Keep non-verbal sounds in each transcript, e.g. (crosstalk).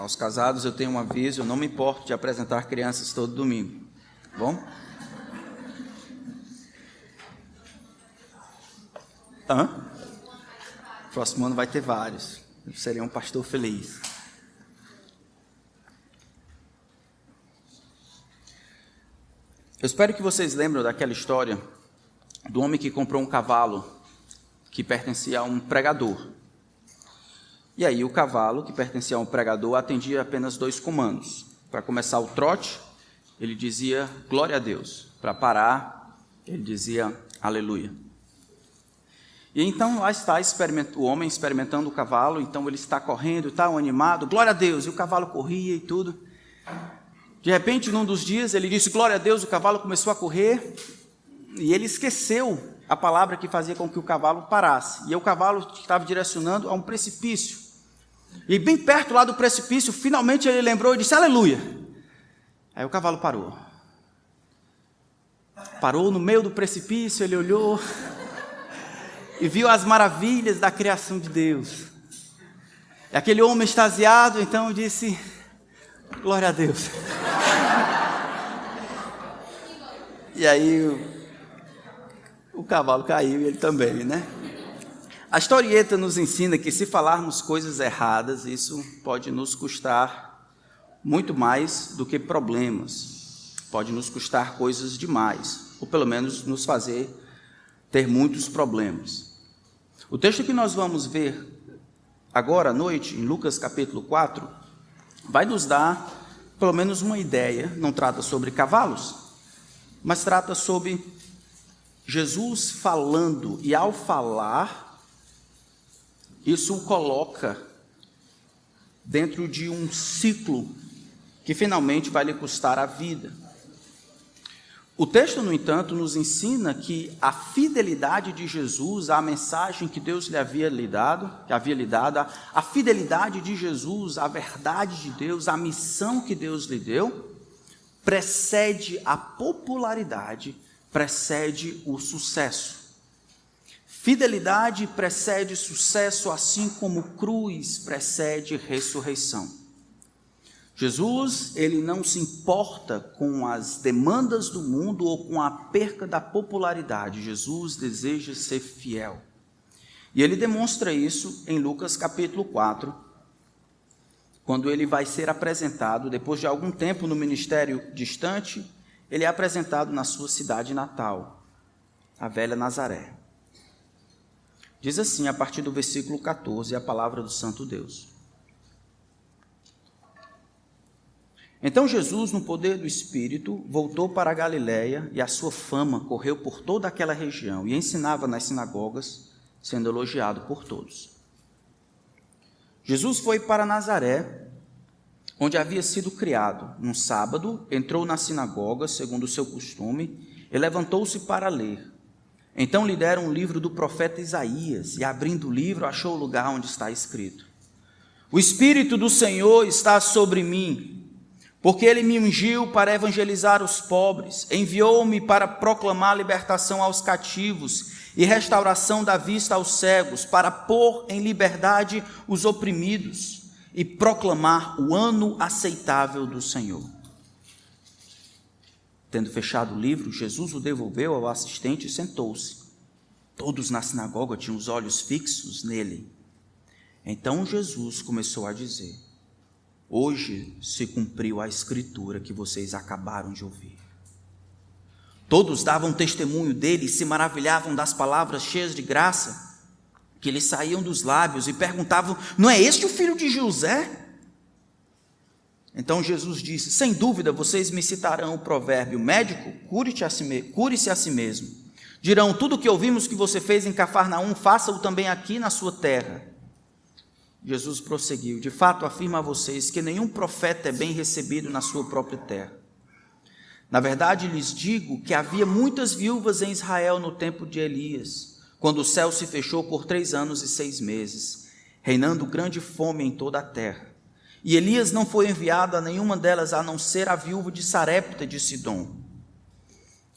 Aos casados eu tenho um aviso, eu não me importo de apresentar crianças todo domingo. Tá bom? Hã? Próximo ano vai ter vários. Eu serei um pastor feliz. Eu espero que vocês lembrem daquela história do homem que comprou um cavalo que pertencia a um pregador. E aí o cavalo que pertencia a um pregador atendia apenas dois comandos. Para começar o trote, ele dizia glória a Deus. Para parar, ele dizia aleluia. E então lá está o homem experimentando o cavalo, então ele está correndo, está animado, glória a Deus, e o cavalo corria e tudo. De repente, num dos dias, ele disse glória a Deus, o cavalo começou a correr, e ele esqueceu a palavra que fazia com que o cavalo parasse. E o cavalo estava direcionando a um precipício. E bem perto lá do precipício, finalmente ele lembrou e disse aleluia. Aí o cavalo parou. Parou no meio do precipício, ele olhou e viu as maravilhas da criação de Deus. E aquele homem extasiado então disse: Glória a Deus. (laughs) e aí o, cavalo caiu e ele também, né? A historieta nos ensina que se falarmos coisas erradas, isso pode nos custar muito mais do que problemas. Pode nos custar coisas demais, ou pelo menos nos fazer ter muitos problemas. O texto que nós vamos ver agora à noite, em Lucas capítulo 4, vai nos dar pelo menos uma ideia. Não trata sobre cavalos, mas trata sobre Jesus falando, e ao falar, isso o coloca dentro de um ciclo que finalmente vai lhe custar a vida. O texto, no entanto, nos ensina que a fidelidade de Jesus à mensagem que Deus lhe havia lhe dado, que havia lhe dado, a fidelidade de Jesus à verdade de Deus, à missão que Deus lhe deu, precede a popularidade, precede o sucesso. Fidelidade precede sucesso, assim como cruz precede ressurreição. Jesus, ele não se importa com as demandas do mundo ou com a perca da popularidade. Jesus deseja ser fiel. E ele demonstra isso em Lucas capítulo 4, quando ele vai ser apresentado, depois de algum tempo no ministério distante, ele é apresentado na sua cidade natal, a velha Nazaré. Diz assim, a partir do versículo 14, a palavra do Santo Deus. Então Jesus, no poder do Espírito, voltou para a Galiléia e a sua fama correu por toda aquela região e ensinava nas sinagogas, sendo elogiado por todos. Jesus foi para Nazaré, onde havia sido criado. Num sábado, entrou na sinagoga, segundo o seu costume, e levantou-se para ler. Então lhe deram um livro do profeta Isaías, e abrindo o livro, achou o lugar onde está escrito: O Espírito do Senhor está sobre mim porque ele me ungiu para evangelizar os pobres, enviou-me para proclamar libertação aos cativos e restauração da vista aos cegos, para pôr em liberdade os oprimidos e proclamar o ano aceitável do Senhor. Tendo fechado o livro, Jesus o devolveu ao assistente e sentou-se. Todos na sinagoga tinham os olhos fixos nele. Então Jesus começou a dizer: Hoje se cumpriu a escritura que vocês acabaram de ouvir. Todos davam testemunho dele e se maravilhavam das palavras cheias de graça que lhe saíam dos lábios e perguntavam: Não é este o filho de José? Então Jesus disse: Sem dúvida vocês me citarão o provérbio: Médico, cure-se a, si, cure a si mesmo. Dirão: Tudo o que ouvimos que você fez em Cafarnaum, faça-o também aqui na sua terra. Jesus prosseguiu: De fato, afirmo a vocês que nenhum profeta é bem recebido na sua própria terra. Na verdade, lhes digo que havia muitas viúvas em Israel no tempo de Elias, quando o céu se fechou por três anos e seis meses, reinando grande fome em toda a terra. E Elias não foi enviado a nenhuma delas a não ser a viúva de Sarepta de Sidom.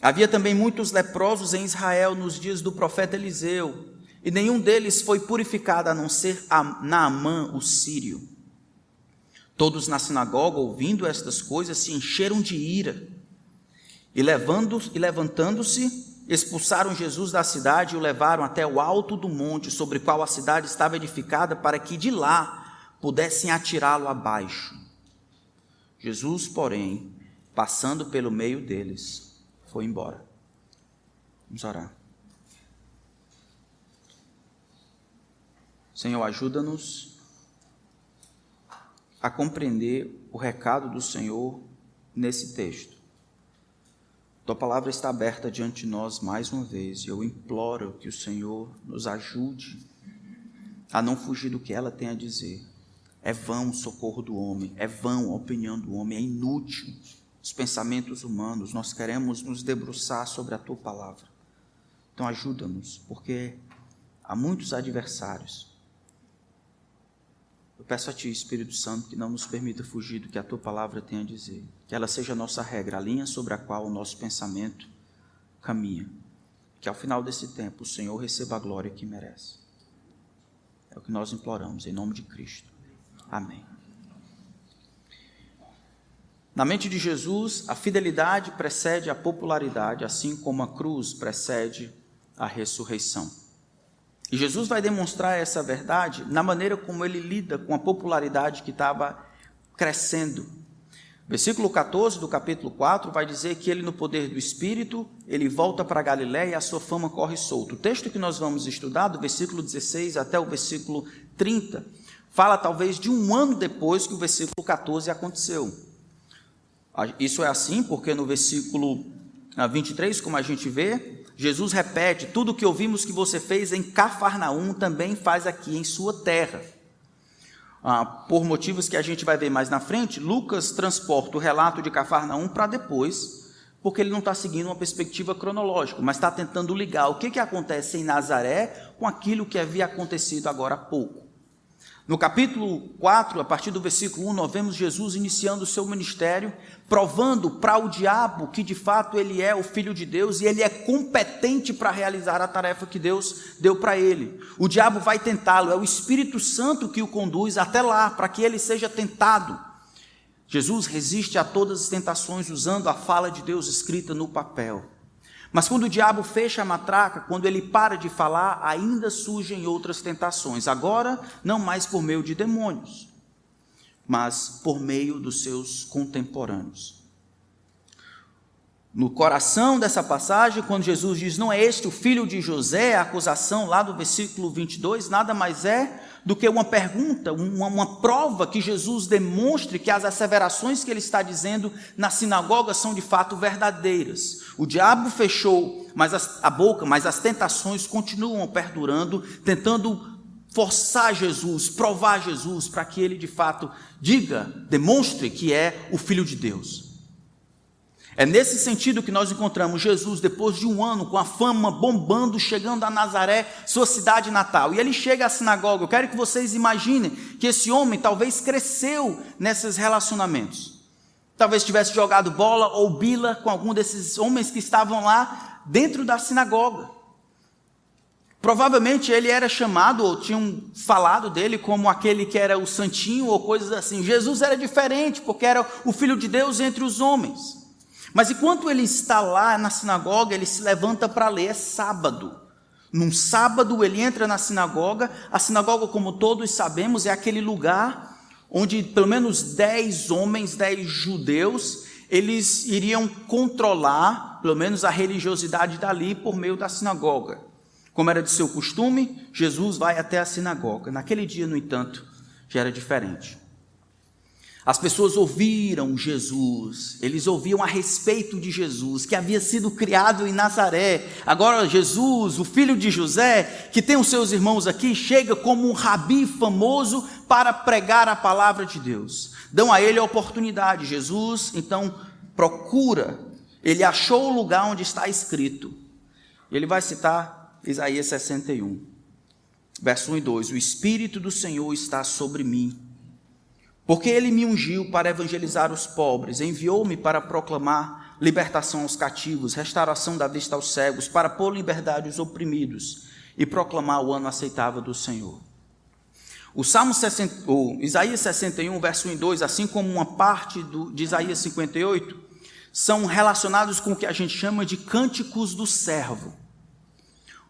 Havia também muitos leprosos em Israel nos dias do profeta Eliseu e nenhum deles foi purificado a não ser Naamã, o sírio. Todos na sinagoga, ouvindo estas coisas, se encheram de ira e, e levantando-se, expulsaram Jesus da cidade e o levaram até o alto do monte sobre o qual a cidade estava edificada, para que de lá pudessem atirá-lo abaixo. Jesus, porém, passando pelo meio deles, foi embora. Vamos orar. Senhor, ajuda-nos a compreender o recado do Senhor nesse texto. Tua palavra está aberta diante de nós mais uma vez e eu imploro que o Senhor nos ajude a não fugir do que ela tem a dizer. É vão o socorro do homem, é vão a opinião do homem, é inútil os pensamentos humanos. Nós queremos nos debruçar sobre a tua palavra. Então ajuda-nos, porque há muitos adversários eu peço a Ti, Espírito Santo, que não nos permita fugir do que a Tua palavra tem a dizer. Que ela seja a nossa regra, a linha sobre a qual o nosso pensamento caminha. Que ao final desse tempo o Senhor receba a glória que merece. É o que nós imploramos, em nome de Cristo. Amém. Na mente de Jesus, a fidelidade precede a popularidade, assim como a cruz precede a ressurreição. E Jesus vai demonstrar essa verdade na maneira como ele lida com a popularidade que estava crescendo. Versículo 14 do capítulo 4 vai dizer que ele, no poder do Espírito, ele volta para Galiléia e a sua fama corre solto. O texto que nós vamos estudar, do versículo 16 até o versículo 30, fala talvez de um ano depois que o versículo 14 aconteceu. Isso é assim porque no versículo 23, como a gente vê, Jesus repete: tudo o que ouvimos que você fez em Cafarnaum também faz aqui em sua terra. Ah, por motivos que a gente vai ver mais na frente, Lucas transporta o relato de Cafarnaum para depois, porque ele não está seguindo uma perspectiva cronológica, mas está tentando ligar o que, que acontece em Nazaré com aquilo que havia acontecido agora há pouco. No capítulo 4, a partir do versículo 1, nós vemos Jesus iniciando o seu ministério, provando para o diabo que de fato ele é o filho de Deus e ele é competente para realizar a tarefa que Deus deu para ele. O diabo vai tentá-lo, é o Espírito Santo que o conduz até lá, para que ele seja tentado. Jesus resiste a todas as tentações usando a fala de Deus escrita no papel. Mas quando o diabo fecha a matraca, quando ele para de falar, ainda surgem outras tentações. Agora, não mais por meio de demônios, mas por meio dos seus contemporâneos. No coração dessa passagem, quando Jesus diz: Não é este o filho de José, a acusação lá do versículo 22, nada mais é do que uma pergunta, uma, uma, prova que Jesus demonstre que as asseverações que ele está dizendo na sinagoga são de fato verdadeiras. O diabo fechou mas as, a boca, mas as tentações continuam perdurando, tentando forçar Jesus, provar Jesus, para que ele de fato diga, demonstre que é o Filho de Deus. É nesse sentido que nós encontramos Jesus depois de um ano com a fama bombando, chegando a Nazaré, sua cidade natal. E ele chega à sinagoga. Eu quero que vocês imaginem que esse homem talvez cresceu nesses relacionamentos. Talvez tivesse jogado bola ou bila com algum desses homens que estavam lá dentro da sinagoga. Provavelmente ele era chamado, ou tinham falado dele como aquele que era o santinho ou coisas assim. Jesus era diferente, porque era o filho de Deus entre os homens. Mas enquanto ele está lá na sinagoga, ele se levanta para ler, é sábado. Num sábado ele entra na sinagoga, a sinagoga, como todos sabemos, é aquele lugar onde pelo menos dez homens, dez judeus, eles iriam controlar, pelo menos, a religiosidade dali por meio da sinagoga. Como era de seu costume, Jesus vai até a sinagoga. Naquele dia, no entanto, já era diferente. As pessoas ouviram Jesus, eles ouviam a respeito de Jesus, que havia sido criado em Nazaré. Agora, Jesus, o filho de José, que tem os seus irmãos aqui, chega como um rabi famoso para pregar a palavra de Deus. Dão a ele a oportunidade. Jesus, então, procura, ele achou o lugar onde está escrito. Ele vai citar Isaías 61, verso 1 e 2: O Espírito do Senhor está sobre mim porque ele me ungiu para evangelizar os pobres, enviou-me para proclamar libertação aos cativos, restauração da vista aos cegos, para pôr liberdade os oprimidos e proclamar o ano aceitável do Senhor. O Salmo 60, o Isaías 61, verso 1 e 2, assim como uma parte do, de Isaías 58, são relacionados com o que a gente chama de cânticos do servo.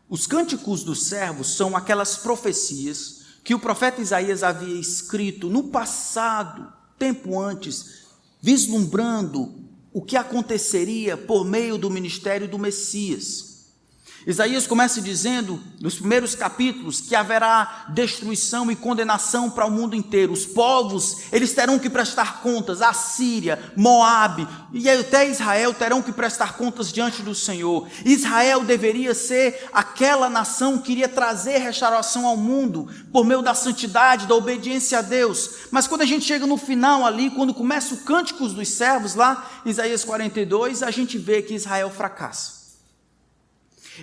Os cânticos do servo são aquelas profecias que o profeta Isaías havia escrito no passado, tempo antes, vislumbrando o que aconteceria por meio do ministério do Messias. Isaías começa dizendo, nos primeiros capítulos, que haverá destruição e condenação para o mundo inteiro. Os povos, eles terão que prestar contas. A Síria, Moabe e até Israel terão que prestar contas diante do Senhor. Israel deveria ser aquela nação que iria trazer restauração ao mundo por meio da santidade, da obediência a Deus. Mas quando a gente chega no final ali, quando começa o Cânticos dos Servos, lá, Isaías 42, a gente vê que Israel fracassa.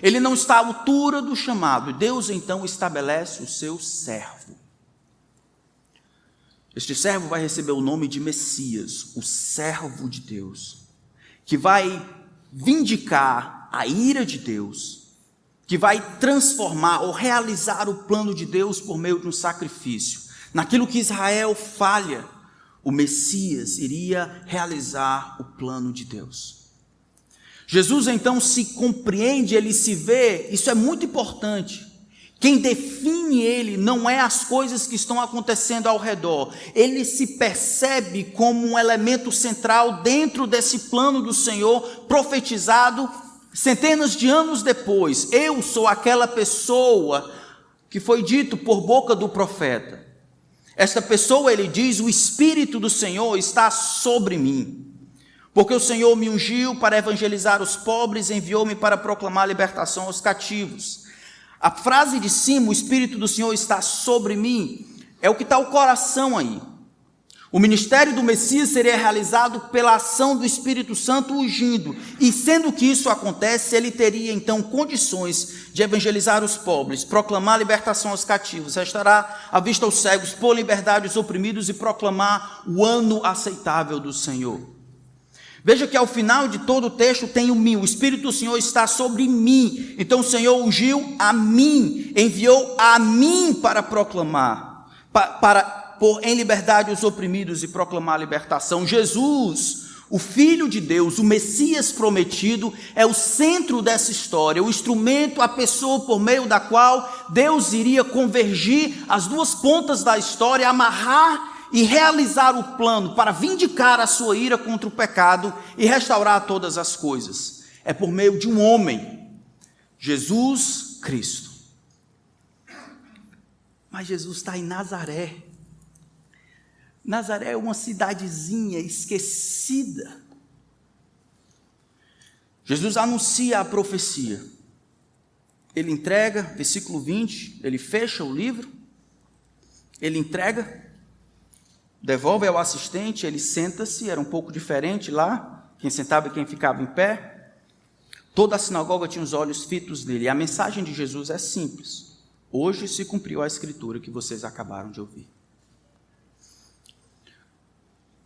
Ele não está à altura do chamado. Deus então estabelece o seu servo. Este servo vai receber o nome de Messias, o servo de Deus, que vai vindicar a ira de Deus, que vai transformar ou realizar o plano de Deus por meio de um sacrifício. Naquilo que Israel falha, o Messias iria realizar o plano de Deus. Jesus então se compreende, ele se vê, isso é muito importante. Quem define ele não é as coisas que estão acontecendo ao redor, ele se percebe como um elemento central dentro desse plano do Senhor profetizado centenas de anos depois. Eu sou aquela pessoa que foi dito por boca do profeta. Esta pessoa, ele diz: O Espírito do Senhor está sobre mim porque o Senhor me ungiu para evangelizar os pobres, enviou-me para proclamar libertação aos cativos. A frase de cima, o Espírito do Senhor está sobre mim, é o que está o coração aí. O ministério do Messias seria realizado pela ação do Espírito Santo ungindo, e sendo que isso acontece, ele teria então condições de evangelizar os pobres, proclamar libertação aos cativos, restaurar a vista aos cegos, pôr liberdade aos oprimidos e proclamar o ano aceitável do Senhor. Veja que ao final de todo o texto tem o mim, o Espírito do Senhor está sobre mim. Então o Senhor ungiu a mim, enviou a mim para proclamar, para, para pôr em liberdade os oprimidos e proclamar a libertação. Jesus, o Filho de Deus, o Messias prometido, é o centro dessa história, o instrumento, a pessoa por meio da qual Deus iria convergir as duas pontas da história, amarrar e realizar o plano para vindicar a sua ira contra o pecado e restaurar todas as coisas. É por meio de um homem, Jesus Cristo. Mas Jesus está em Nazaré. Nazaré é uma cidadezinha esquecida. Jesus anuncia a profecia. Ele entrega, versículo 20, ele fecha o livro, ele entrega, devolve ao assistente, ele senta-se, era um pouco diferente lá, quem sentava e quem ficava em pé. Toda a sinagoga tinha os olhos fitos nele. E a mensagem de Jesus é simples. Hoje se cumpriu a escritura que vocês acabaram de ouvir.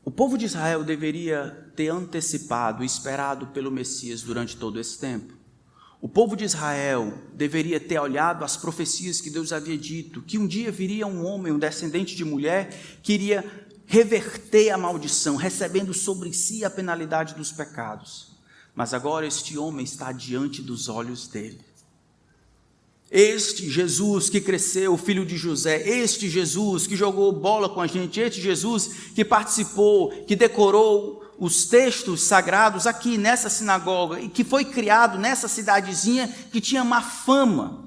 O povo de Israel deveria ter antecipado e esperado pelo Messias durante todo esse tempo. O povo de Israel deveria ter olhado as profecias que Deus havia dito, que um dia viria um homem, um descendente de mulher, que iria reverter a maldição, recebendo sobre si a penalidade dos pecados. Mas agora este homem está diante dos olhos dele. Este Jesus que cresceu, filho de José, este Jesus que jogou bola com a gente, este Jesus que participou, que decorou os textos sagrados aqui nessa sinagoga e que foi criado nessa cidadezinha que tinha má fama.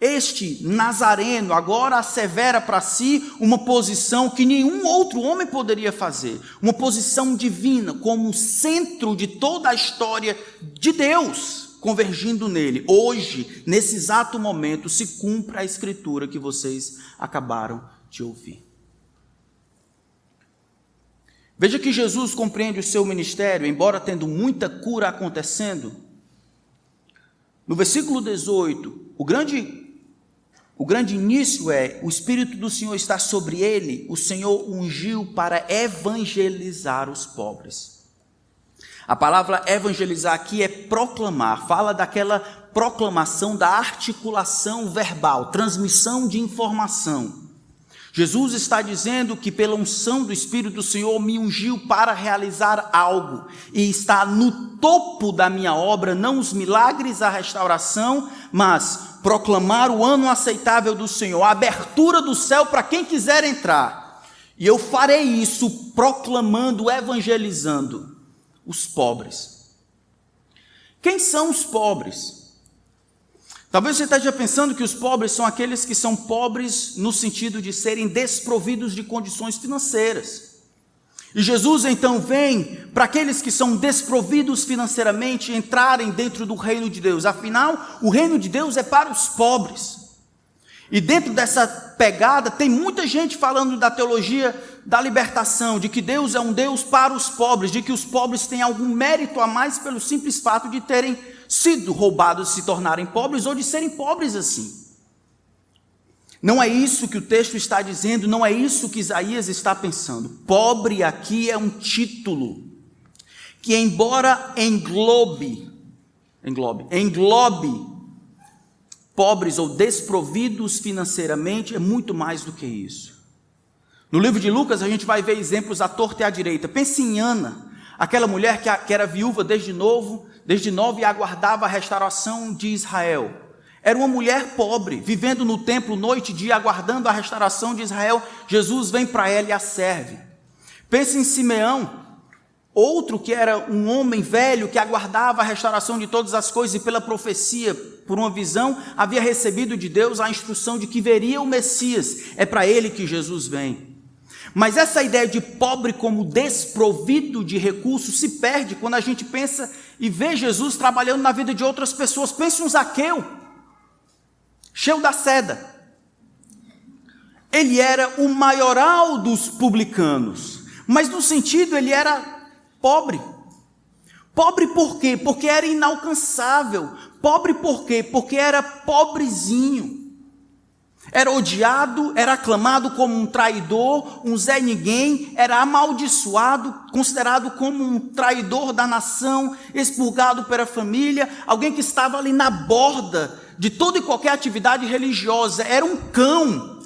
Este Nazareno agora assevera para si uma posição que nenhum outro homem poderia fazer, uma posição divina, como centro de toda a história de Deus, convergindo nele. Hoje, nesse exato momento, se cumpre a escritura que vocês acabaram de ouvir. Veja que Jesus compreende o seu ministério, embora tendo muita cura acontecendo. No versículo 18, o grande o grande início é: o Espírito do Senhor está sobre ele, o Senhor ungiu para evangelizar os pobres. A palavra evangelizar aqui é proclamar, fala daquela proclamação da articulação verbal, transmissão de informação. Jesus está dizendo que, pela unção do Espírito do Senhor, me ungiu para realizar algo, e está no topo da minha obra, não os milagres, a restauração, mas proclamar o ano aceitável do Senhor, a abertura do céu para quem quiser entrar. E eu farei isso proclamando, evangelizando os pobres. Quem são os pobres? Talvez você esteja pensando que os pobres são aqueles que são pobres no sentido de serem desprovidos de condições financeiras. E Jesus então vem para aqueles que são desprovidos financeiramente entrarem dentro do reino de Deus. Afinal, o reino de Deus é para os pobres. E dentro dessa pegada, tem muita gente falando da teologia da libertação, de que Deus é um Deus para os pobres, de que os pobres têm algum mérito a mais pelo simples fato de terem sido roubados, se tornarem pobres ou de serem pobres assim. Não é isso que o texto está dizendo, não é isso que Isaías está pensando. Pobre aqui é um título que, embora englobe, englobe, englobe pobres ou desprovidos financeiramente, é muito mais do que isso. No livro de Lucas, a gente vai ver exemplos à torta e à direita. Pense em Ana, aquela mulher que era viúva desde novo, desde nove, e aguardava a restauração de Israel. Era uma mulher pobre, vivendo no templo noite e dia, aguardando a restauração de Israel. Jesus vem para ela e a serve. Pense em Simeão, outro que era um homem velho que aguardava a restauração de todas as coisas e pela profecia, por uma visão, havia recebido de Deus a instrução de que veria o Messias. É para ele que Jesus vem. Mas essa ideia de pobre como desprovido de recursos se perde quando a gente pensa e vê Jesus trabalhando na vida de outras pessoas. Pense um Zaqueu, cheio da seda. Ele era o maioral dos publicanos, mas no sentido ele era pobre. Pobre por quê? Porque era inalcançável. Pobre por quê? Porque era pobrezinho. Era odiado, era aclamado como um traidor, um Zé Ninguém, era amaldiçoado, considerado como um traidor da nação, expurgado pela família, alguém que estava ali na borda de toda e qualquer atividade religiosa, era um cão.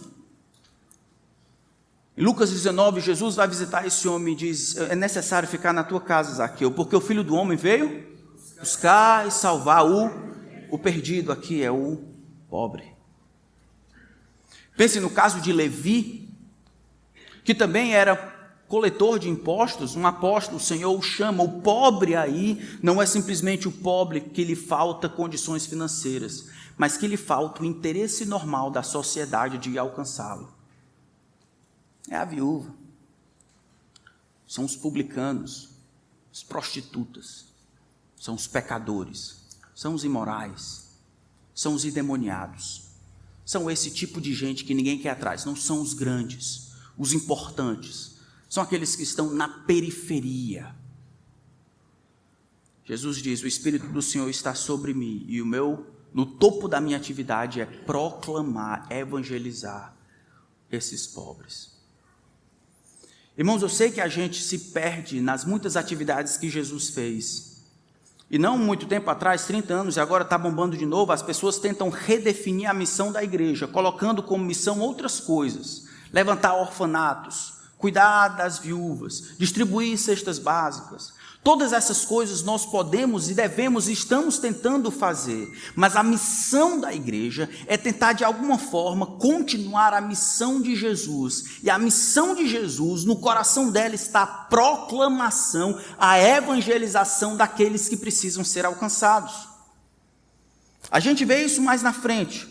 Em Lucas 19, Jesus vai visitar esse homem e diz: É necessário ficar na tua casa, Zaqueu, porque o filho do homem veio buscar e salvar o, o perdido aqui, é o pobre. Pense no caso de Levi, que também era coletor de impostos, um apóstolo, o Senhor o chama, o pobre aí não é simplesmente o pobre que lhe falta condições financeiras, mas que lhe falta o interesse normal da sociedade de alcançá-lo. É a viúva, são os publicanos, as prostitutas, são os pecadores, são os imorais, são os endemoniados são esse tipo de gente que ninguém quer atrás, não são os grandes, os importantes, são aqueles que estão na periferia. Jesus diz: O Espírito do Senhor está sobre mim, e o meu, no topo da minha atividade é proclamar, evangelizar esses pobres. Irmãos, eu sei que a gente se perde nas muitas atividades que Jesus fez. E não muito tempo atrás, 30 anos, e agora está bombando de novo, as pessoas tentam redefinir a missão da igreja, colocando como missão outras coisas: levantar orfanatos, cuidar das viúvas, distribuir cestas básicas, Todas essas coisas nós podemos e devemos e estamos tentando fazer, mas a missão da igreja é tentar de alguma forma continuar a missão de Jesus. E a missão de Jesus, no coração dela está a proclamação, a evangelização daqueles que precisam ser alcançados. A gente vê isso mais na frente.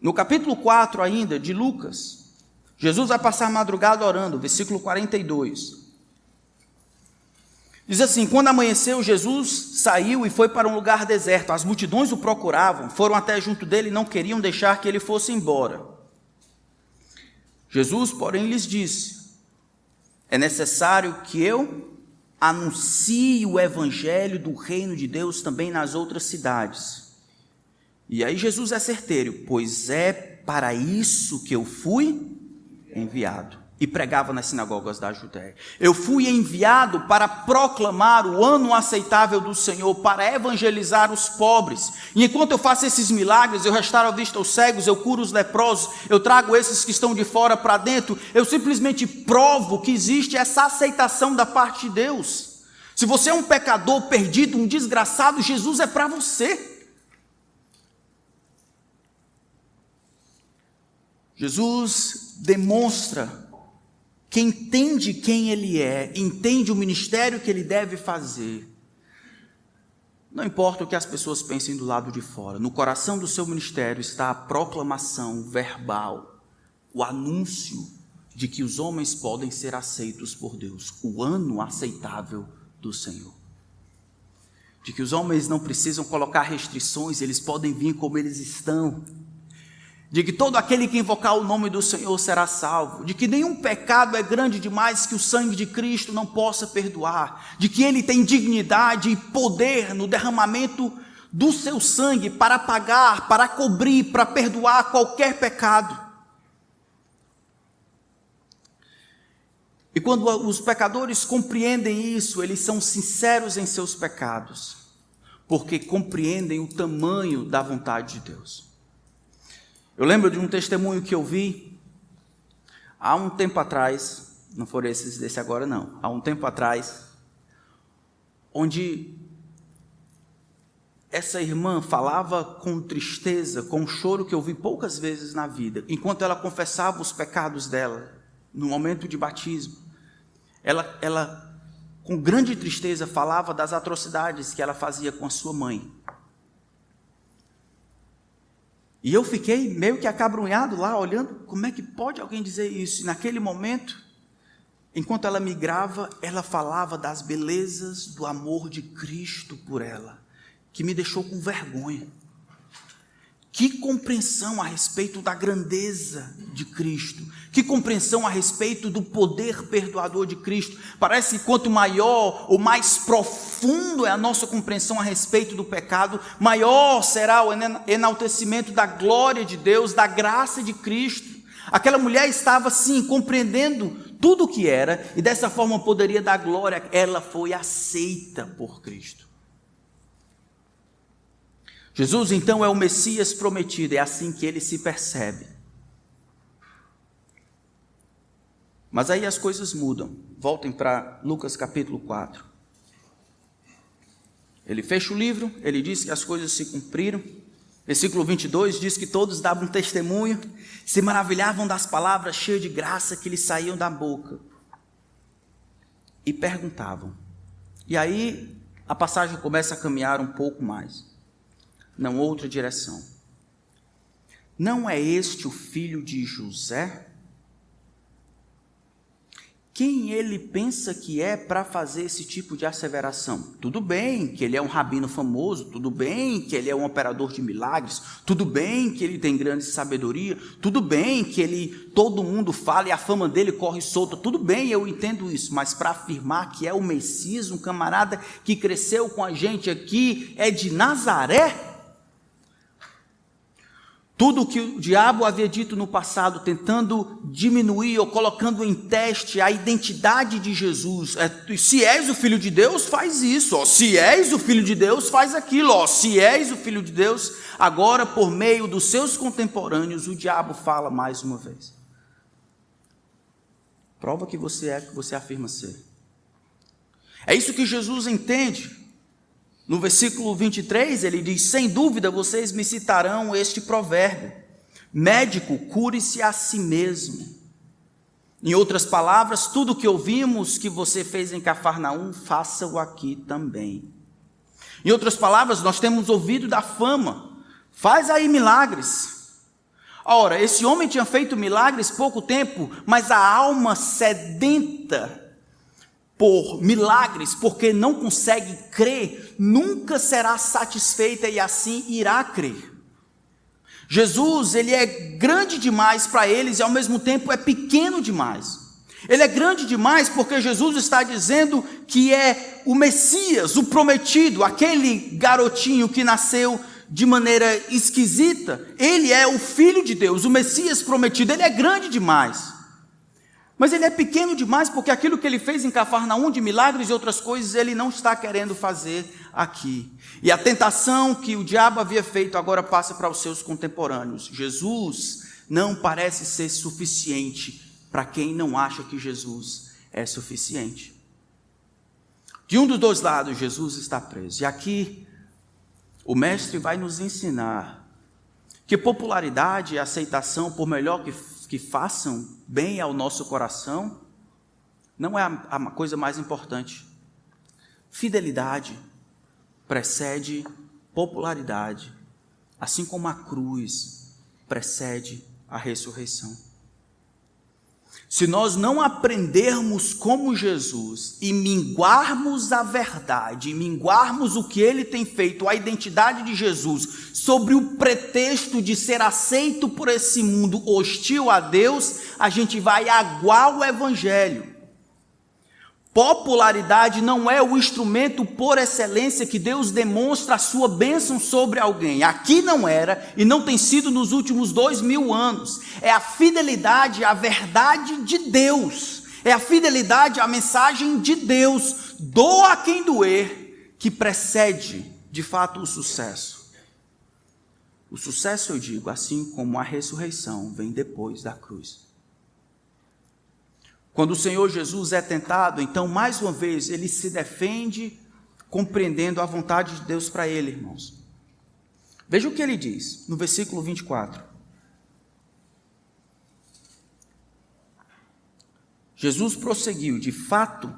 No capítulo 4 ainda de Lucas, Jesus vai passar a madrugada orando, versículo 42. Diz assim: quando amanheceu, Jesus saiu e foi para um lugar deserto. As multidões o procuravam, foram até junto dele e não queriam deixar que ele fosse embora. Jesus, porém, lhes disse: É necessário que eu anuncie o evangelho do reino de Deus também nas outras cidades. E aí Jesus é certeiro, pois é para isso que eu fui enviado. E pregava nas sinagogas da Judéia. Eu fui enviado para proclamar o ano aceitável do Senhor, para evangelizar os pobres. E enquanto eu faço esses milagres, eu restauro a vista aos cegos, eu curo os leprosos, eu trago esses que estão de fora para dentro, eu simplesmente provo que existe essa aceitação da parte de Deus. Se você é um pecador perdido, um desgraçado, Jesus é para você. Jesus demonstra que entende quem ele é, entende o ministério que ele deve fazer, não importa o que as pessoas pensem do lado de fora, no coração do seu ministério está a proclamação verbal, o anúncio de que os homens podem ser aceitos por Deus, o ano aceitável do Senhor. De que os homens não precisam colocar restrições, eles podem vir como eles estão de que todo aquele que invocar o nome do Senhor será salvo, de que nenhum pecado é grande demais que o sangue de Cristo não possa perdoar, de que ele tem dignidade e poder no derramamento do seu sangue para pagar, para cobrir, para perdoar qualquer pecado. E quando os pecadores compreendem isso, eles são sinceros em seus pecados, porque compreendem o tamanho da vontade de Deus. Eu lembro de um testemunho que eu vi há um tempo atrás, não foram esses desse agora não, há um tempo atrás, onde essa irmã falava com tristeza, com choro que eu vi poucas vezes na vida, enquanto ela confessava os pecados dela, no momento de batismo. Ela, ela com grande tristeza, falava das atrocidades que ela fazia com a sua mãe. E eu fiquei meio que acabrunhado lá, olhando como é que pode alguém dizer isso. E naquele momento, enquanto ela migrava, ela falava das belezas do amor de Cristo por ela, que me deixou com vergonha. Que compreensão a respeito da grandeza de Cristo, que compreensão a respeito do poder perdoador de Cristo. Parece que quanto maior ou mais profundo é a nossa compreensão a respeito do pecado, maior será o enaltecimento da glória de Deus, da graça de Cristo. Aquela mulher estava sim compreendendo tudo o que era e dessa forma poderia dar glória. Ela foi aceita por Cristo. Jesus então é o Messias prometido, é assim que ele se percebe. Mas aí as coisas mudam. Voltem para Lucas capítulo 4. Ele fecha o livro, ele diz que as coisas se cumpriram. Versículo 22 diz que todos davam testemunho, se maravilhavam das palavras cheias de graça que lhes saíam da boca. E perguntavam. E aí a passagem começa a caminhar um pouco mais não outra direção. Não é este o filho de José? Quem ele pensa que é para fazer esse tipo de asseveração? Tudo bem que ele é um rabino famoso, tudo bem que ele é um operador de milagres, tudo bem que ele tem grande sabedoria, tudo bem que ele todo mundo fala e a fama dele corre solta, tudo bem, eu entendo isso, mas para afirmar que é o Messias, um camarada que cresceu com a gente aqui, é de Nazaré? Tudo o que o diabo havia dito no passado, tentando diminuir ou colocando em teste a identidade de Jesus. É, se és o filho de Deus, faz isso. Ó. Se és o filho de Deus, faz aquilo. Ó. Se és o filho de Deus, agora por meio dos seus contemporâneos, o diabo fala mais uma vez. Prova que você é que você afirma ser. É isso que Jesus entende. No versículo 23, ele diz: Sem dúvida vocês me citarão este provérbio: Médico, cure-se a si mesmo. Em outras palavras, tudo que ouvimos que você fez em Cafarnaum, faça-o aqui também. Em outras palavras, nós temos ouvido da fama, faz aí milagres. Ora, esse homem tinha feito milagres pouco tempo, mas a alma sedenta por milagres, porque não consegue crer, nunca será satisfeita e assim irá crer. Jesus, ele é grande demais para eles e ao mesmo tempo é pequeno demais. Ele é grande demais porque Jesus está dizendo que é o Messias, o prometido, aquele garotinho que nasceu de maneira esquisita. Ele é o filho de Deus, o Messias prometido, ele é grande demais. Mas ele é pequeno demais porque aquilo que ele fez em Cafarnaum de milagres e outras coisas, ele não está querendo fazer aqui. E a tentação que o diabo havia feito agora passa para os seus contemporâneos. Jesus não parece ser suficiente para quem não acha que Jesus é suficiente. De um dos dois lados, Jesus está preso. E aqui, o Mestre vai nos ensinar que popularidade e aceitação, por melhor que que façam bem ao nosso coração, não é a, a coisa mais importante. Fidelidade precede popularidade, assim como a cruz precede a ressurreição. Se nós não aprendermos como Jesus e minguarmos a verdade, minguarmos o que ele tem feito, a identidade de Jesus, sobre o pretexto de ser aceito por esse mundo hostil a Deus, a gente vai aguar o evangelho. Popularidade não é o instrumento por excelência que Deus demonstra a sua bênção sobre alguém. Aqui não era e não tem sido nos últimos dois mil anos. É a fidelidade à verdade de Deus. É a fidelidade à mensagem de Deus. Doa quem doer, que precede de fato o sucesso. O sucesso, eu digo, assim como a ressurreição, vem depois da cruz. Quando o Senhor Jesus é tentado, então, mais uma vez, ele se defende compreendendo a vontade de Deus para ele, irmãos. Veja o que ele diz no versículo 24. Jesus prosseguiu: De fato,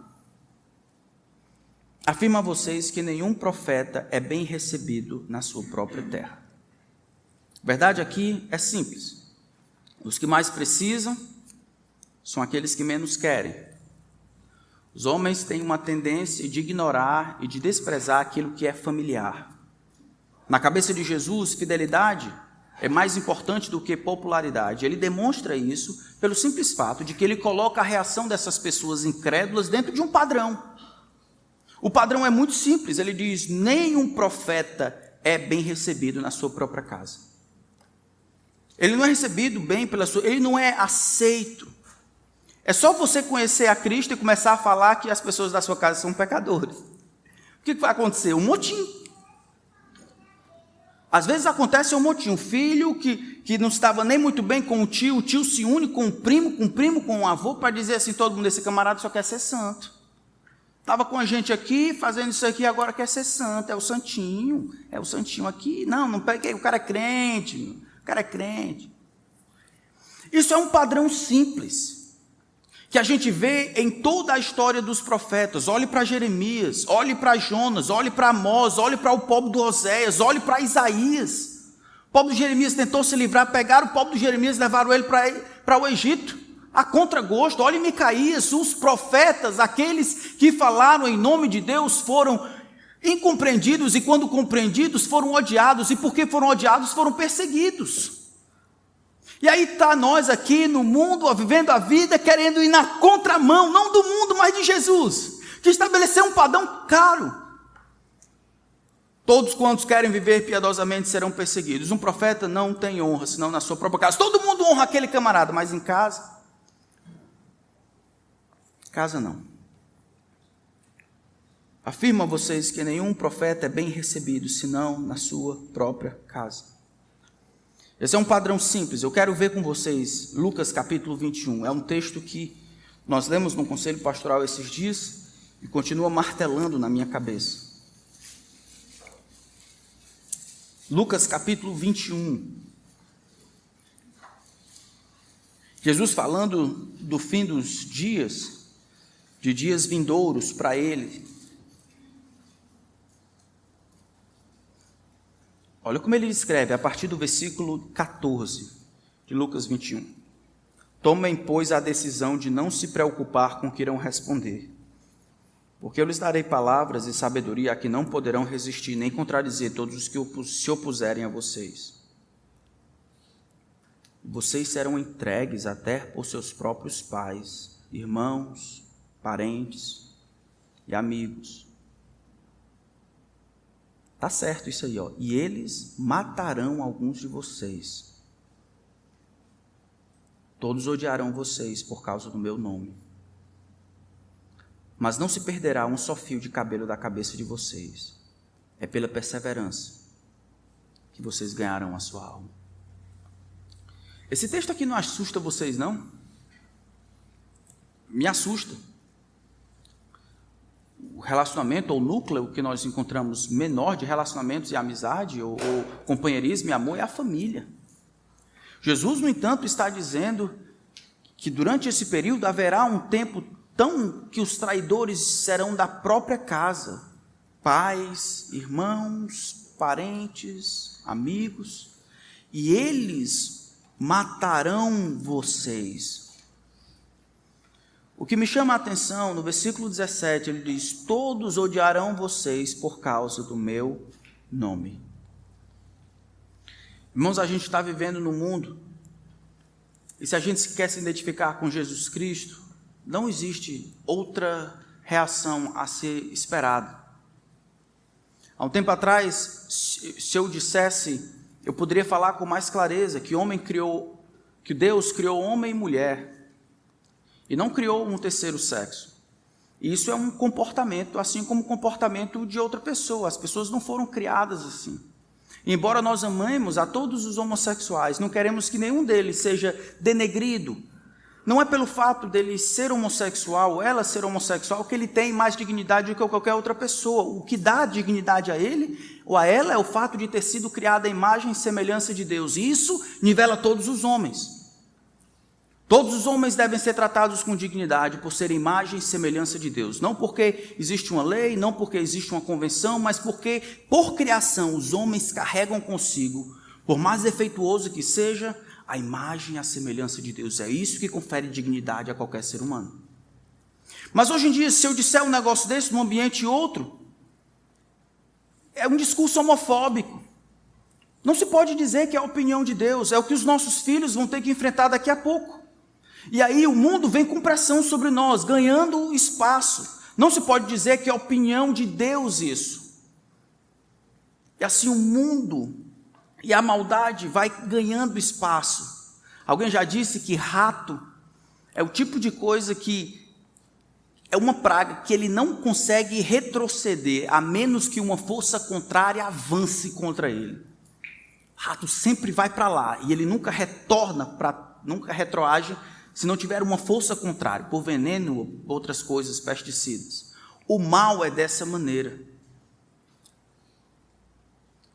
afirma a vocês que nenhum profeta é bem recebido na sua própria terra. A verdade aqui é simples. Os que mais precisam são aqueles que menos querem. Os homens têm uma tendência de ignorar e de desprezar aquilo que é familiar. Na cabeça de Jesus, fidelidade é mais importante do que popularidade. Ele demonstra isso pelo simples fato de que ele coloca a reação dessas pessoas incrédulas dentro de um padrão. O padrão é muito simples, ele diz: nenhum profeta é bem recebido na sua própria casa. Ele não é recebido bem pela sua, ele não é aceito. É só você conhecer a Cristo e começar a falar que as pessoas da sua casa são pecadores. O que vai acontecer? Um motim. Às vezes acontece um motim. Um filho que, que não estava nem muito bem com o tio, o tio se une com o primo, com o primo, com o avô, para dizer assim: todo mundo, esse camarada só quer ser santo. Estava com a gente aqui, fazendo isso aqui, agora quer ser santo. É o santinho, é o santinho aqui. Não, não peguei, o cara é crente, o cara é crente. Isso é um padrão simples que a gente vê em toda a história dos profetas. Olhe para Jeremias, olhe para Jonas, olhe para Amós, olhe para o povo do Oséias, olhe para Isaías. O povo de Jeremias tentou se livrar, pegaram o povo de Jeremias e levaram ele para o Egito, a contragosto. Olhe Micaías, os profetas, aqueles que falaram em nome de Deus, foram incompreendidos e, quando compreendidos, foram odiados, e porque foram odiados, foram perseguidos. E aí está nós aqui no mundo, vivendo a vida, querendo ir na contramão, não do mundo, mas de Jesus, de estabelecer um padrão caro. Todos quantos querem viver piedosamente serão perseguidos. Um profeta não tem honra, senão na sua própria casa. Todo mundo honra aquele camarada, mas em casa, casa não. Afirma a vocês que nenhum profeta é bem recebido, senão na sua própria casa. Esse é um padrão simples. Eu quero ver com vocês Lucas capítulo 21. É um texto que nós lemos no conselho pastoral esses dias e continua martelando na minha cabeça. Lucas capítulo 21. Jesus falando do fim dos dias, de dias vindouros para ele, Olha como ele escreve a partir do versículo 14 de Lucas 21. Tomem, pois, a decisão de não se preocupar com o que irão responder. Porque eu lhes darei palavras e sabedoria a que não poderão resistir nem contradizer todos os que se opuserem a vocês. Vocês serão entregues até por seus próprios pais, irmãos, parentes e amigos Tá certo isso aí, ó. E eles matarão alguns de vocês. Todos odiarão vocês por causa do meu nome. Mas não se perderá um só fio de cabelo da cabeça de vocês. É pela perseverança que vocês ganharão a sua alma. Esse texto aqui não assusta vocês, não? Me assusta o relacionamento ou núcleo que nós encontramos menor de relacionamentos e amizade, ou, ou companheirismo e amor, é a família. Jesus, no entanto, está dizendo que durante esse período haverá um tempo tão que os traidores serão da própria casa, pais, irmãos, parentes, amigos, e eles matarão vocês o que me chama a atenção, no versículo 17, ele diz: Todos odiarão vocês por causa do meu nome. Irmãos, a gente está vivendo no mundo, e se a gente quer se identificar com Jesus Cristo, não existe outra reação a ser esperada. Há um tempo atrás, se eu dissesse, eu poderia falar com mais clareza que homem criou, que Deus criou homem e mulher e não criou um terceiro sexo. Isso é um comportamento, assim como o comportamento de outra pessoa. As pessoas não foram criadas assim. Embora nós amemos a todos os homossexuais, não queremos que nenhum deles seja denegrido. Não é pelo fato dele ser homossexual, ela ser homossexual, que ele tem mais dignidade do que qualquer outra pessoa. O que dá dignidade a ele ou a ela é o fato de ter sido criada a imagem e semelhança de Deus. E isso nivela todos os homens. Todos os homens devem ser tratados com dignidade por ser imagem e semelhança de Deus. Não porque existe uma lei, não porque existe uma convenção, mas porque, por criação, os homens carregam consigo, por mais defeituoso que seja, a imagem e a semelhança de Deus. É isso que confere dignidade a qualquer ser humano. Mas hoje em dia, se eu disser um negócio desse num ambiente outro, é um discurso homofóbico. Não se pode dizer que é a opinião de Deus, é o que os nossos filhos vão ter que enfrentar daqui a pouco. E aí o mundo vem com pressão sobre nós, ganhando espaço. Não se pode dizer que é opinião de Deus isso. E assim o mundo e a maldade vai ganhando espaço. Alguém já disse que rato é o tipo de coisa que é uma praga que ele não consegue retroceder a menos que uma força contrária avance contra ele. Rato sempre vai para lá e ele nunca retorna para nunca retroage se não tiver uma força contrária, por veneno, outras coisas, pesticidas. O mal é dessa maneira.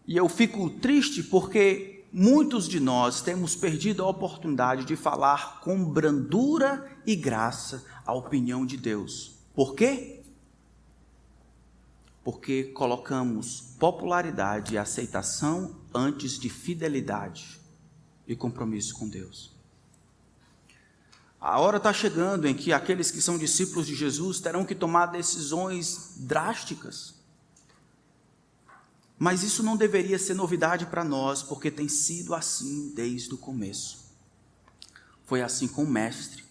E eu fico triste porque muitos de nós temos perdido a oportunidade de falar com brandura e graça a opinião de Deus. Por quê? Porque colocamos popularidade e aceitação antes de fidelidade e compromisso com Deus. A hora está chegando em que aqueles que são discípulos de Jesus terão que tomar decisões drásticas. Mas isso não deveria ser novidade para nós, porque tem sido assim desde o começo. Foi assim com o Mestre.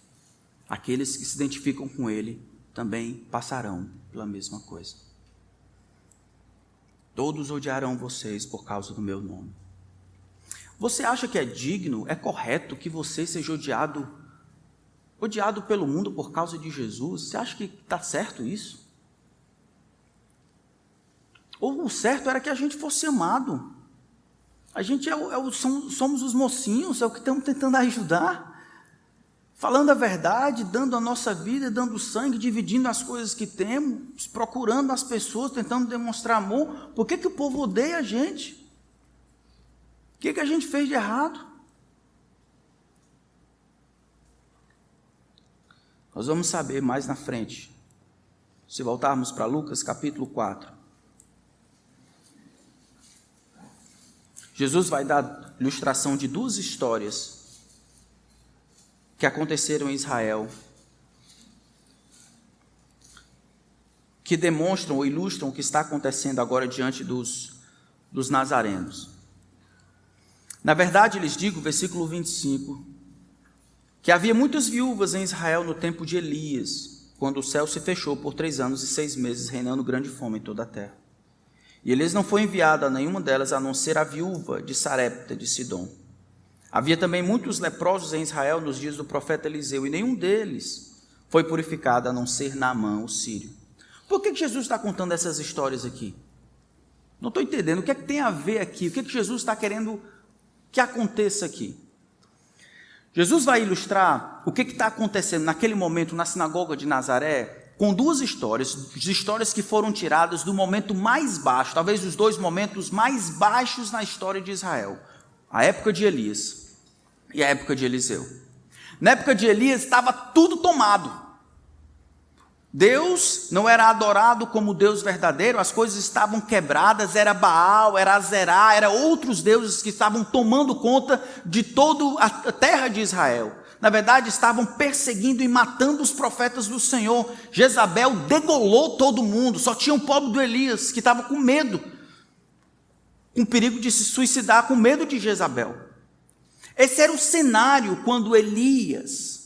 Aqueles que se identificam com ele também passarão pela mesma coisa. Todos odiarão vocês por causa do meu nome. Você acha que é digno, é correto que você seja odiado odiado pelo mundo por causa de Jesus. Você acha que está certo isso? Ou o certo era que a gente fosse amado. A gente é, é somos os mocinhos, é o que estamos tentando (laughs) ajudar. Falando a verdade, dando a nossa vida, dando sangue, dividindo as coisas que temos, procurando as pessoas, tentando demonstrar amor. Por que, que o povo odeia a gente? O que, que a gente fez de errado? Nós vamos saber mais na frente. Se voltarmos para Lucas capítulo 4. Jesus vai dar ilustração de duas histórias que aconteceram em Israel, que demonstram ou ilustram o que está acontecendo agora diante dos, dos nazarenos. Na verdade, lhes digo, versículo 25, que havia muitas viúvas em Israel no tempo de Elias, quando o céu se fechou por três anos e seis meses, reinando grande fome em toda a terra. E Elias não foi enviado a nenhuma delas, a não ser a viúva de Sarepta de Sidom. Havia também muitos leprosos em Israel nos dias do profeta Eliseu, e nenhum deles foi purificado a não ser Naamã, o sírio. Por que, Jesus está contando essas histórias aqui? Não estou entendendo. O que é que tem a ver aqui? O que, é que Jesus está querendo que aconteça aqui? Jesus vai ilustrar o que está acontecendo naquele momento na sinagoga de Nazaré com duas histórias, histórias que foram tiradas do momento mais baixo, talvez os dois momentos mais baixos na história de Israel: a época de Elias e a época de Eliseu. Na época de Elias estava tudo tomado. Deus não era adorado como Deus verdadeiro, as coisas estavam quebradas, era Baal, era Azerá, era outros deuses que estavam tomando conta de toda a terra de Israel. Na verdade, estavam perseguindo e matando os profetas do Senhor. Jezabel degolou todo mundo, só tinha o pobre do Elias, que estava com medo, com perigo de se suicidar, com medo de Jezabel. Esse era o cenário quando Elias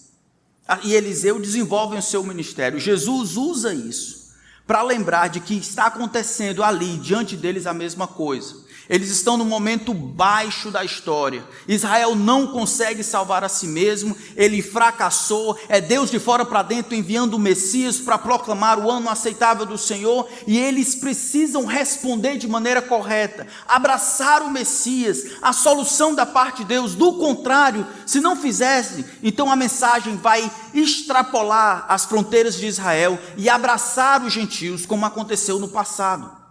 e Eliseu desenvolvem o seu ministério. Jesus usa isso para lembrar de que está acontecendo ali, diante deles, a mesma coisa. Eles estão no momento baixo da história. Israel não consegue salvar a si mesmo, ele fracassou. É Deus de fora para dentro enviando o Messias para proclamar o ano aceitável do Senhor, e eles precisam responder de maneira correta, abraçar o Messias, a solução da parte de Deus. Do contrário, se não fizesse, então a mensagem vai extrapolar as fronteiras de Israel e abraçar os gentios, como aconteceu no passado.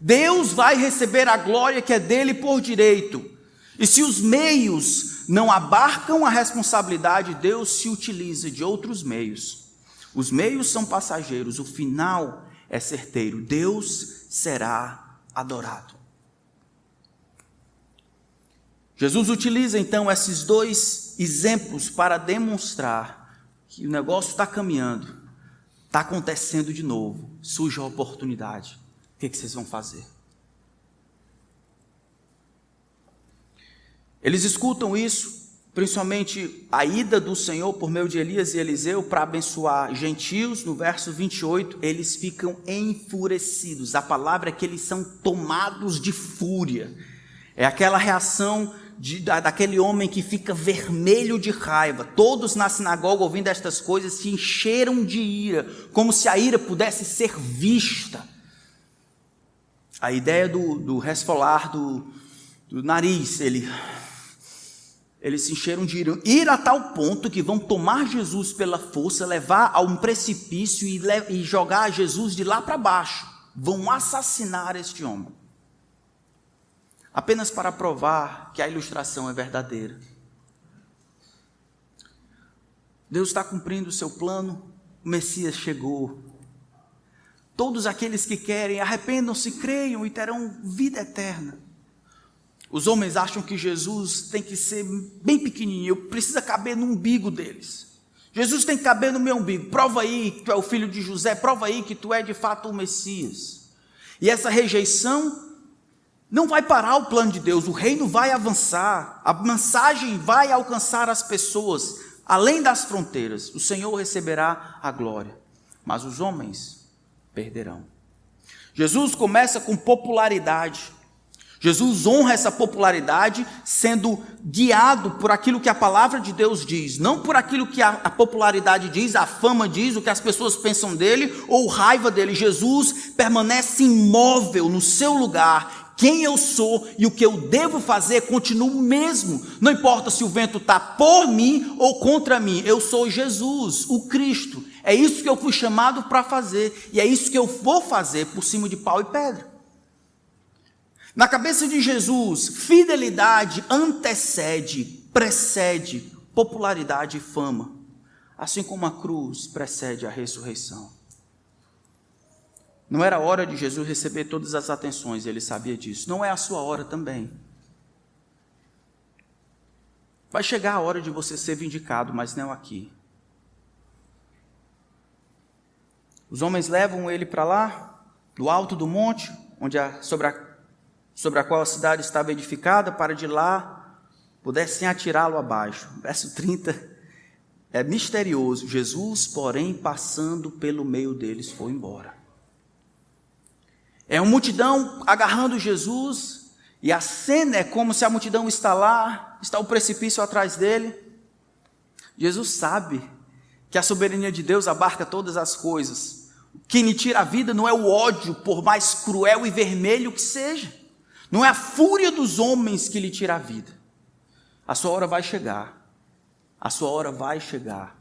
Deus vai receber a glória que é dele por direito. E se os meios não abarcam a responsabilidade, Deus se utiliza de outros meios. Os meios são passageiros, o final é certeiro. Deus será adorado. Jesus utiliza então esses dois exemplos para demonstrar que o negócio está caminhando, está acontecendo de novo, surge a oportunidade que, que vocês vão fazer? Eles escutam isso, principalmente a ida do Senhor por meio de Elias e Eliseu para abençoar gentios, no verso 28, eles ficam enfurecidos. A palavra é que eles são tomados de fúria. É aquela reação de, da, daquele homem que fica vermelho de raiva. Todos na sinagoga, ouvindo estas coisas, se encheram de ira, como se a ira pudesse ser vista. A ideia do, do resfolar do, do nariz, ele, eles se encheram de ira, ir a tal ponto que vão tomar Jesus pela força, levar a um precipício e, e jogar Jesus de lá para baixo. Vão assassinar este homem. Apenas para provar que a ilustração é verdadeira. Deus está cumprindo o seu plano, o Messias chegou, Todos aqueles que querem, arrependam-se, creiam e terão vida eterna. Os homens acham que Jesus tem que ser bem pequenininho, precisa caber no umbigo deles. Jesus tem que caber no meu umbigo. Prova aí que tu é o filho de José, prova aí que tu é de fato o Messias. E essa rejeição não vai parar o plano de Deus, o reino vai avançar, a mensagem vai alcançar as pessoas além das fronteiras. O Senhor receberá a glória. Mas os homens perderão. Jesus começa com popularidade. Jesus honra essa popularidade sendo guiado por aquilo que a palavra de Deus diz, não por aquilo que a, popularidade diz, a fama diz, o que as pessoas pensam dele ou raiva dele. Jesus permanece imóvel no seu lugar quem eu sou e o que eu devo fazer continua o mesmo. Não importa se o vento está por mim ou contra mim, eu sou Jesus, o Cristo. É isso que eu fui chamado para fazer e é isso que eu vou fazer por cima de pau e pedra. Na cabeça de Jesus, fidelidade antecede, precede popularidade e fama, assim como a cruz precede a ressurreição. Não era hora de Jesus receber todas as atenções, ele sabia disso. Não é a sua hora também. Vai chegar a hora de você ser vindicado, mas não aqui. Os homens levam ele para lá, do alto do monte, onde a, sobre, a, sobre a qual a cidade estava edificada, para de lá pudessem atirá-lo abaixo. Verso 30 é misterioso. Jesus, porém, passando pelo meio deles, foi embora. É uma multidão agarrando Jesus E a cena é como se a multidão está lá, está o precipício atrás dele. Jesus sabe que a soberania de Deus abarca todas as coisas. Quem lhe tira a vida não é o ódio, por mais cruel e vermelho que seja. Não é a fúria dos homens que lhe tira a vida. A sua hora vai chegar. A sua hora vai chegar.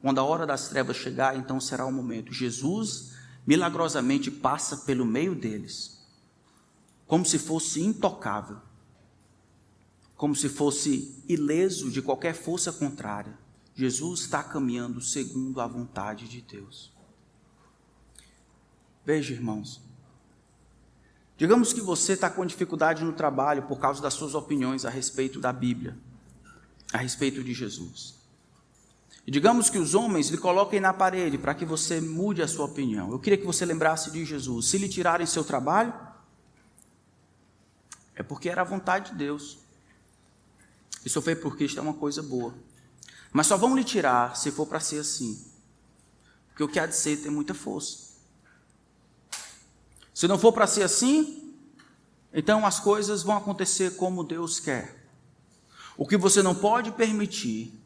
Quando a hora das trevas chegar, então será o momento. Jesus milagrosamente passa pelo meio deles, como se fosse intocável, como se fosse ileso de qualquer força contrária. Jesus está caminhando segundo a vontade de Deus. Veja, irmãos, digamos que você está com dificuldade no trabalho por causa das suas opiniões a respeito da Bíblia, a respeito de Jesus. E digamos que os homens lhe coloquem na parede para que você mude a sua opinião. Eu queria que você lembrasse de Jesus. Se lhe tirarem seu trabalho, é porque era a vontade de Deus. E sofrer por Cristo é uma coisa boa. Mas só vão lhe tirar se for para ser assim. Porque o que há de ser tem muita força. Se não for para ser assim, então as coisas vão acontecer como Deus quer. O que você não pode permitir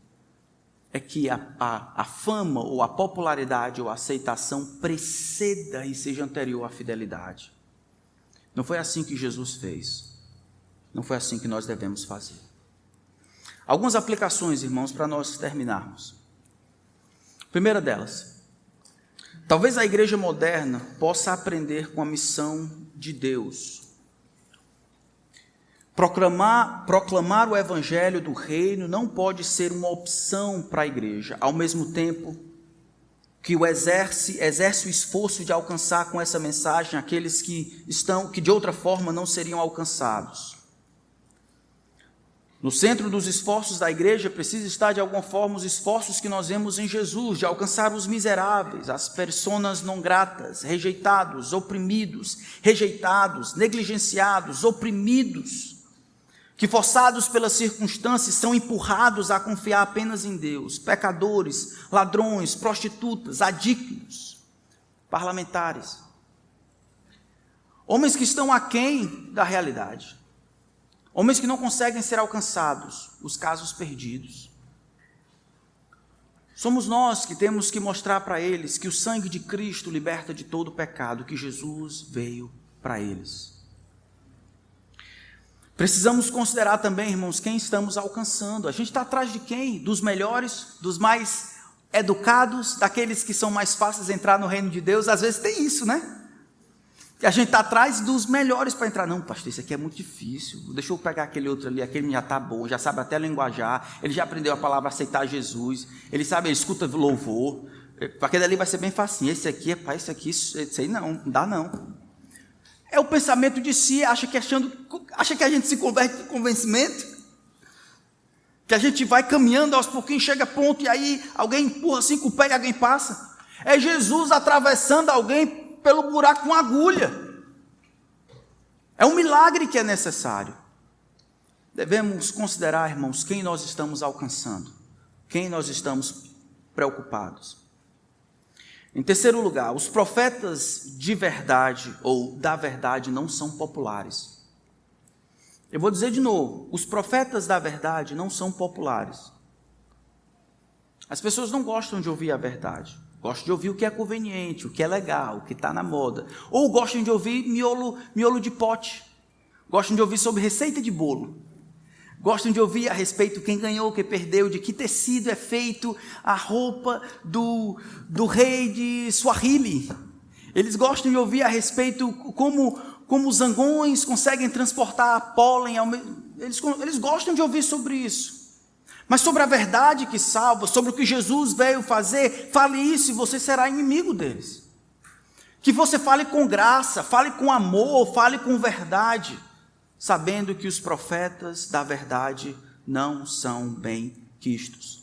é que a, a, a, fama ou a popularidade ou a aceitação preceda e seja anterior à fidelidade. Não foi assim que Jesus fez. Não foi assim que nós devemos fazer. Algumas aplicações, irmãos, para nós terminarmos. Primeira delas, talvez a igreja moderna possa aprender com a missão de Deus Proclamar, proclamar o evangelho do reino não pode ser uma opção para a igreja, ao mesmo tempo que o exerce, exerce o esforço de alcançar com essa mensagem aqueles que estão, que de outra forma não seriam alcançados. No centro dos esforços da igreja precisa estar de alguma forma os esforços que nós vemos em Jesus, de alcançar os miseráveis, as personas não gratas, rejeitados, oprimidos, rejeitados, negligenciados, oprimidos que, forçados pelas circunstâncias, são empurrados a confiar apenas em Deus, pecadores, ladrões, prostitutas, adictos, parlamentares. Homens que estão aquém da realidade. Homens que não conseguem ser alcançados, os casos perdidos. Somos nós que temos que mostrar para eles que o sangue de Cristo liberta de todo pecado, que Jesus veio para eles. Precisamos considerar também, irmãos, quem estamos alcançando. A gente está atrás de quem? Dos melhores, dos mais educados, daqueles que são mais fáceis de entrar no reino de Deus. Às vezes tem isso, né? E a gente está atrás dos melhores para entrar. Não, pastor, isso aqui é muito difícil. Deixa eu pegar aquele outro ali, aquele já está bom, já sabe até linguajar, ele já aprendeu a palavra aceitar Jesus, ele sabe, ele escuta louvor. Aquele ali vai ser bem facinho. Esse aqui, é esse aqui, esse aí não, não dá não. É o pensamento de si, acha que, achando, acha que a gente se converte com convencimento. Que a gente vai caminhando aos pouquinhos, chega ponto e aí alguém empurra assim com o pé e alguém passa. É Jesus atravessando alguém pelo buraco com agulha. É um milagre que é necessário. Devemos considerar, irmãos, quem nós estamos alcançando, quem nós estamos preocupados. Em terceiro lugar, os profetas de verdade ou da verdade não são populares. Eu vou dizer de novo: os profetas da verdade não são populares. As pessoas não gostam de ouvir a verdade. Gostam de ouvir o que é conveniente, o que é legal, o que está na moda. Ou gostam de ouvir miolo, miolo de pote. Gostam de ouvir sobre receita de bolo. Gostam de ouvir a respeito quem ganhou, quem perdeu, de que tecido é feito a roupa do, do rei de Swahili. Eles gostam de ouvir a respeito como, como os zangões conseguem transportar pólen. Eles, eles gostam de ouvir sobre isso. Mas sobre a verdade que salva, sobre o que Jesus veio fazer, fale isso e você será inimigo deles. Que você fale com graça, fale com amor, fale com verdade sabendo que os profetas da verdade não são bem quistos.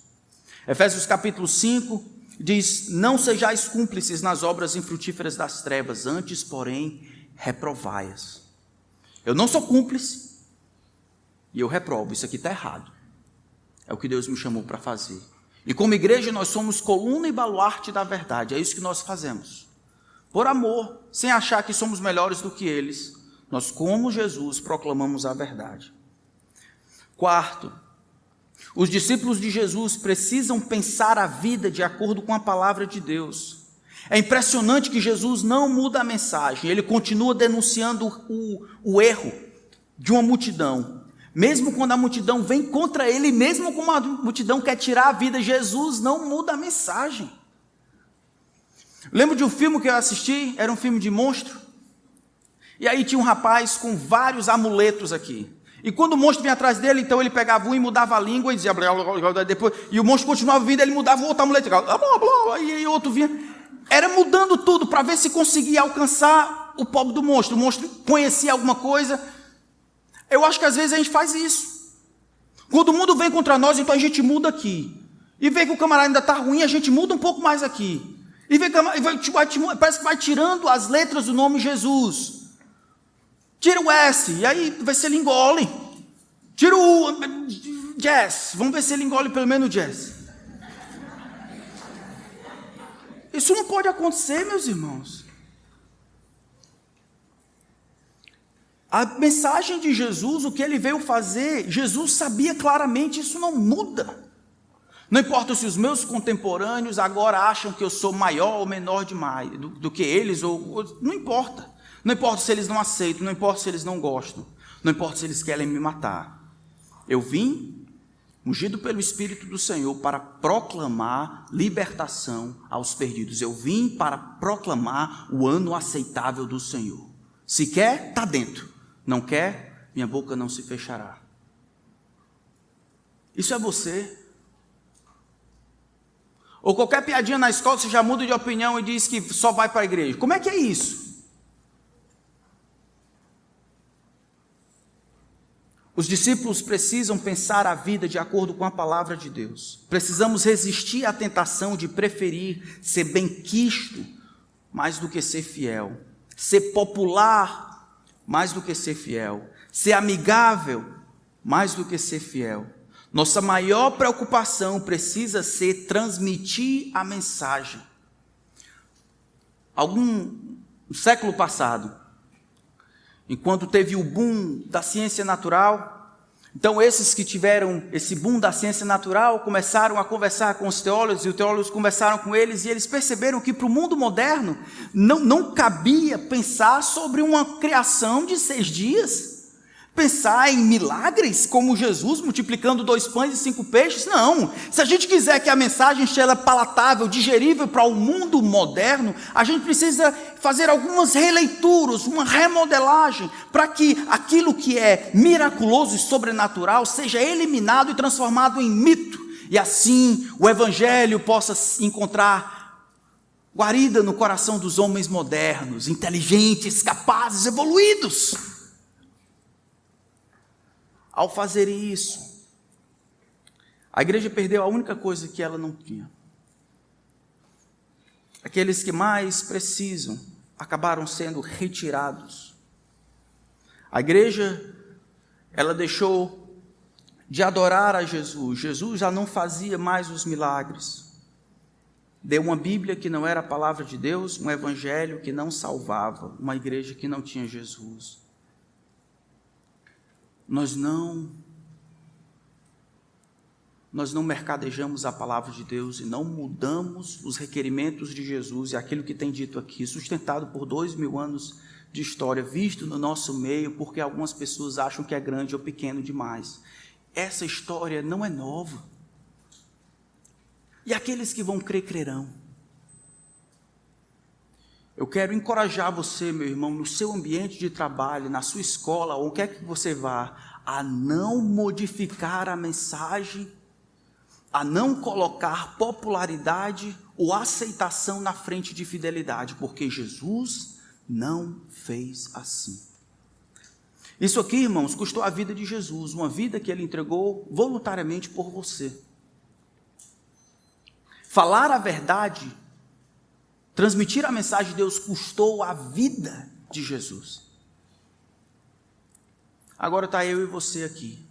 Efésios capítulo 5 diz: Não sejais cúmplices nas obras infrutíferas das trevas, antes, porém, reprovai-as. Eu não sou cúmplice e eu reprovo, isso aqui está errado. É o que Deus me chamou para fazer. E como igreja, nós somos coluna e baluarte da verdade, é isso que nós fazemos. Por amor, sem achar que somos melhores do que eles, Nós, como Jesus, proclamamos a verdade. Quarto, os discípulos de Jesus precisam pensar a vida de acordo com a palavra de Deus. É impressionante que Jesus não muda a mensagem, ele continua denunciando o, o erro de uma multidão. Mesmo quando a multidão vem contra ele, mesmo quando a multidão quer tirar a vida, Jesus não muda a mensagem. Lembro de um filme que eu assisti, era um filme de monstro. E aí tinha um rapaz com vários amuletos aqui. E quando o monstro vinha atrás dele, então ele pegava um e mudava a língua e dizia depois, e o monstro continuava vindo, ele mudava o outro amuleto, e aí outro vinha. Era mudando tudo para ver se conseguia alcançar o pobre do monstro. O monstro conhecia alguma coisa. Eu acho que às vezes a gente faz isso. Quando o mundo vem contra nós, então a gente muda aqui. E vê que o camarada ainda está ruim, a gente muda um pouco mais aqui. E vê que vai, parece que vai tirando as letras do nome Jesus. Tira o S, e aí vai ser ele engole. Tira o jazz, vamos ver se ele engole pelo menos o jazz. Isso não pode acontecer, meus irmãos. A mensagem de Jesus, o que ele veio fazer, Jesus sabia claramente, isso não muda. Não importa se os meus contemporâneos agora acham que eu sou maior ou menor demais do, do que eles, ou, ou, não importa. Não importa se eles não aceitam, não importa se eles não gostam, não importa se eles querem me matar. Eu vim ungido pelo Espírito do Senhor para proclamar libertação aos perdidos. Eu vim para proclamar o ano aceitável do Senhor. Se quer, está dentro. Não quer, minha boca não se fechará. Isso é você. Ou qualquer piadinha na escola, você já muda de opinião e diz que só vai para a igreja. Como é que é isso? Os discípulos precisam pensar a vida de acordo com a palavra de Deus. Precisamos resistir à tentação de preferir ser bem-quisto mais do que ser fiel, ser popular mais do que ser fiel, ser amigável mais do que ser fiel. Nossa maior preocupação precisa ser transmitir a mensagem. Algum século passado, enquanto teve o boom da ciência natural. Então, esses que tiveram esse boom da ciência natural começaram a conversar com os teólogos, e os teólogos conversaram com eles, e eles perceberam que para o mundo moderno não, não cabia pensar sobre uma criação de seis dias pensar em milagres como Jesus multiplicando dois pães e cinco peixes. Não. Se a gente quiser que a mensagem seja palatável, digerível para o mundo moderno, a gente precisa fazer algumas releituras, uma remodelagem, para que aquilo que é miraculoso e sobrenatural seja eliminado e transformado em mito. E assim o evangelho possa encontrar guarida no coração dos homens modernos, inteligentes, capazes, evoluídos. Ao fazer isso, a igreja perdeu a única coisa que ela não tinha. Aqueles que mais precisam acabaram sendo retirados. A igreja, ela deixou de adorar a Jesus. Jesus já não fazia mais os milagres. Deu uma Bíblia que não era a palavra de Deus, um evangelho que não salvava, uma igreja que não tinha Jesus nós não nós não mercadejamos a palavra de Deus e não mudamos os requerimentos de Jesus e aquilo que tem dito aqui, sustentado por dois mil anos de história, visto no nosso meio, porque algumas pessoas acham que é grande ou pequeno demais. Essa história não é nova. E aqueles que vão crer, crerão. Eu quero encorajar você, meu irmão, no seu ambiente de trabalho, na sua escola, onde quer que você vá, a não modificar a mensagem, a não colocar popularidade ou aceitação na frente de fidelidade, porque Jesus não fez assim. Isso aqui, irmãos, custou a vida de Jesus, uma vida que ele entregou voluntariamente por você. Falar a verdade Transmitir a mensagem de Deus custou a vida de Jesus. Agora está eu e você aqui.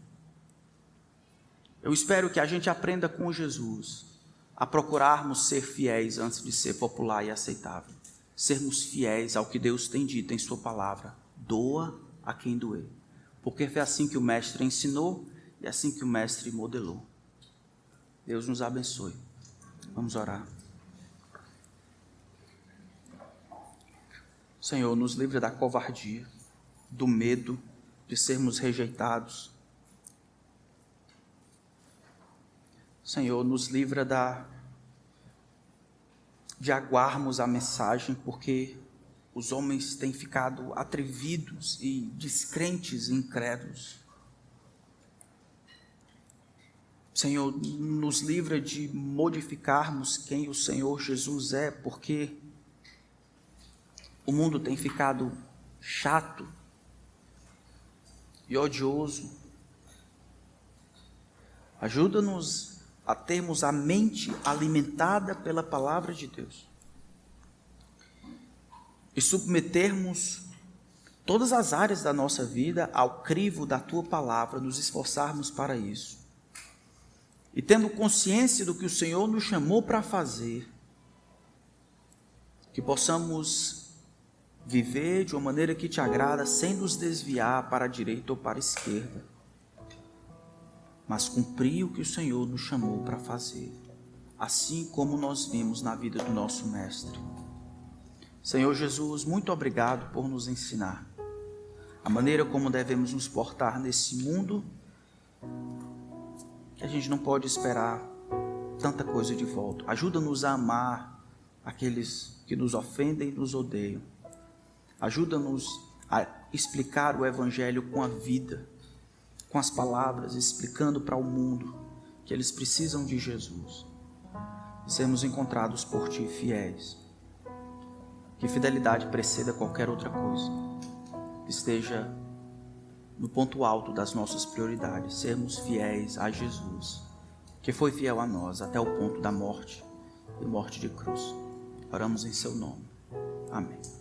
Eu espero que a gente aprenda com Jesus a procurarmos ser fiéis antes de ser popular e aceitável. Sermos fiéis ao que Deus tem dito em Sua palavra. Doa a quem doer. Porque foi assim que o Mestre ensinou e assim que o Mestre modelou. Deus nos abençoe. Vamos orar. Senhor, nos livre da covardia, do medo de sermos rejeitados. Senhor, nos livra da de aguarmos a mensagem, porque os homens têm ficado atrevidos e descrentes e incrédulos. Senhor, nos livra de modificarmos quem o Senhor Jesus é, porque o mundo tem ficado chato e odioso. Ajuda-nos a termos a mente alimentada pela palavra de Deus e submetermos todas as áreas da nossa vida ao crivo da tua palavra, nos esforçarmos para isso. E tendo consciência do que o Senhor nos chamou para fazer, que possamos viver de uma maneira que te agrada, sem nos desviar para a direita ou para a esquerda, mas cumprir o que o Senhor nos chamou para fazer, assim como nós vimos na vida do nosso Mestre. Senhor Jesus, muito obrigado por nos ensinar a maneira como devemos nos portar nesse mundo que a gente não pode esperar tanta coisa de volta. Ajuda-nos a amar aqueles que nos ofendem e nos odeiam. Ajuda-nos a explicar o Evangelho com a vida, com as palavras, explicando para o mundo que eles precisam de Jesus. Sermos encontrados por Ti fiéis que fidelidade preceda qualquer outra coisa. Que esteja no ponto alto das nossas prioridades, sermos fiéis a Jesus, que foi fiel a nós até o ponto da morte e morte de cruz. Oramos em seu nome. Amém.